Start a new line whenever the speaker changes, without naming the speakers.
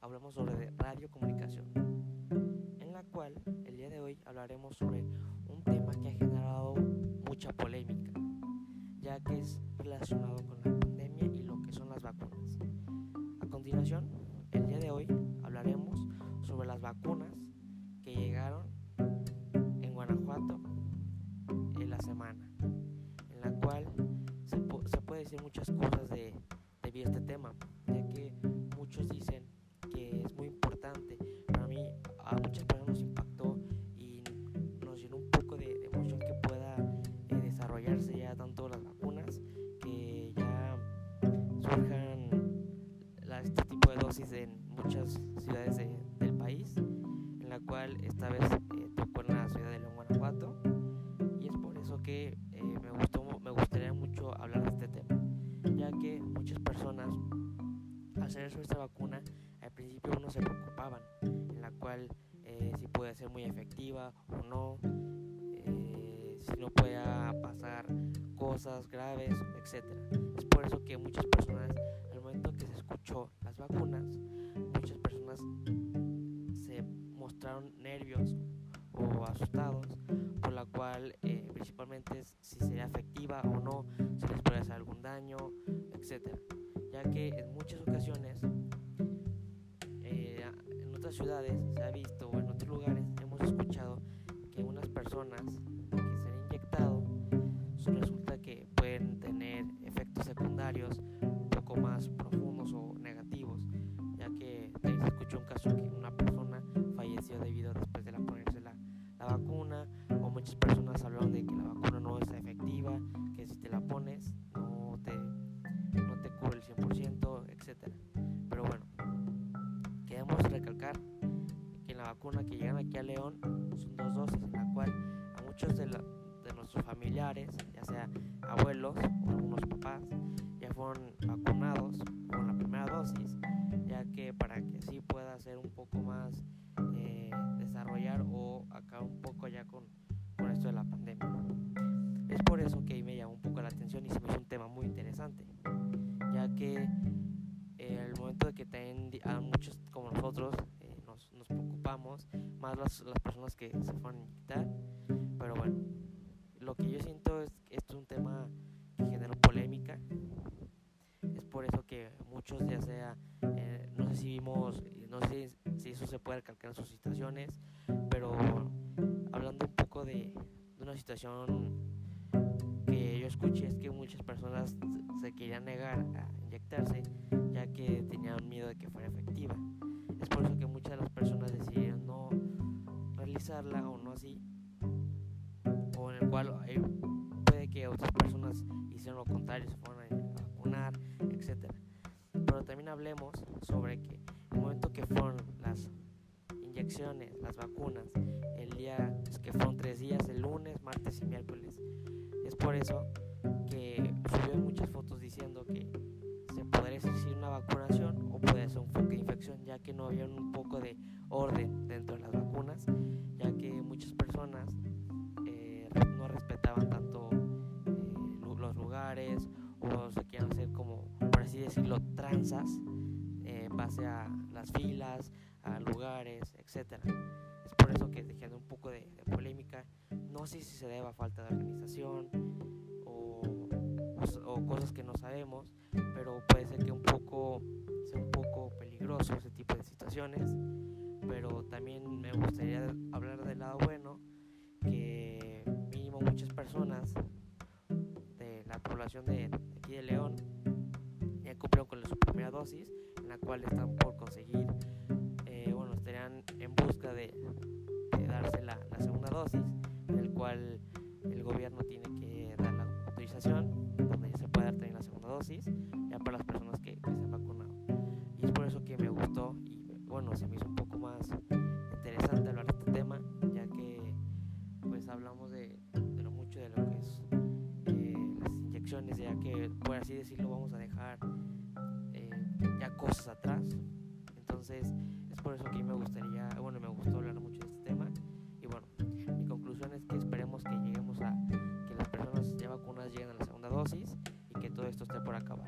hablamos sobre radiocomunicación, en la cual el día de hoy hablaremos sobre un tema que ha generado mucha polémica, ya que es relacionado con la pandemia y lo que son las vacunas. A continuación, el día de hoy hablaremos sobre las vacunas que llegaron en Guanajuato en la semana, en la cual se, se puede decir muchas cosas de, de este tema, esta vez eh, tocó en la ciudad de León, Guanajuato, y es por eso que eh, me, gustó, me gustaría mucho hablar de este tema, ya que muchas personas hacer nuestra vacuna, al principio uno se preocupaban, en la cual eh, si puede ser muy efectiva o no, eh, si no puede pasar cosas graves, etc. Es por eso que muchas personas, al momento que se escuchó las vacunas, muchas personas mostraron nervios o asustados, por la cual eh, principalmente si sería efectiva o no, si les puede hacer algún daño, etcétera. Ya que en muchas ocasiones eh, en otras ciudades se ha visto o en otros lugares hemos escuchado que unas personas Pero bueno, queremos recalcar que en la vacuna que llegan aquí a León son dos dosis, en la cual a muchos de, nuestros familiares, ya sea abuelos o algunos papás, ya fueron vacunados con la primera dosis, ya que para que así pueda ser un poco más eh, desarrollar o acabar un poco ya con, con esto de la pandemia. Es por eso que me llamó un poco la atención y se me hizo un tema muy interesante ya que momento de que también a muchos como nosotros eh, nos, nos, preocupamos, más las, las, personas que se fueron a inyectar, pero bueno, lo que yo siento es que esto es un tema que generó polémica, es por eso que muchos ya sea, eh, no sé si vimos, no sé si eso se puede recalcar en sus situaciones, pero hablando un poco de, de una situación que yo escuché es que muchas personas se querían negar a inyectarse ya que tenían miedo de que fuera efectiva. Es por eso que muchas de las personas decidieron no realizarla o no así, o en el cual eh, puede que otras personas hicieron lo contrario, se fueron a vacunar, etc. Pero también hablemos sobre que las vacunas, el día es que fueron tres días, el lunes, martes y miércoles, es por eso que subió muchas fotos diciendo que se podría decir una vacunación o puede ser un foco de infección, ya que no había un poco de orden dentro de las vacunas, ya que muchas personas eh, no respetaban tanto eh, los lugares o se quieren hacer como, por así decirlo, tranzas eh, en base a las filas, lugares, etcétera. Es por eso que dejando un poco de, polémica no sé si se debe a falta de organización o, o, cosas que no sabemos, pero puede ser que un poco sea un poco peligroso ese tipo de situaciones. Pero también me gustaría hablar del lado bueno, que mínimo muchas personas de la población de, de aquí de León ya cumplieron con su primera dosis, en la cual están por conseguir, en busca de, darse la, la segunda dosis el cual el gobierno tiene que dar la autorización, donde ya se puede dar también la segunda dosis, ya para las personas que, se han vacunado. Y es por eso que me gustó y bueno, se me hizo un poco más interesante hablar de este tema, ya que pues hablamos de, de lo mucho de lo que es eh, las inyecciones, ya que por así decirlo vamos a dejar eh, ya cosas atrás. Entonces es por eso que me gustaría, y que todo esto esté por acabar.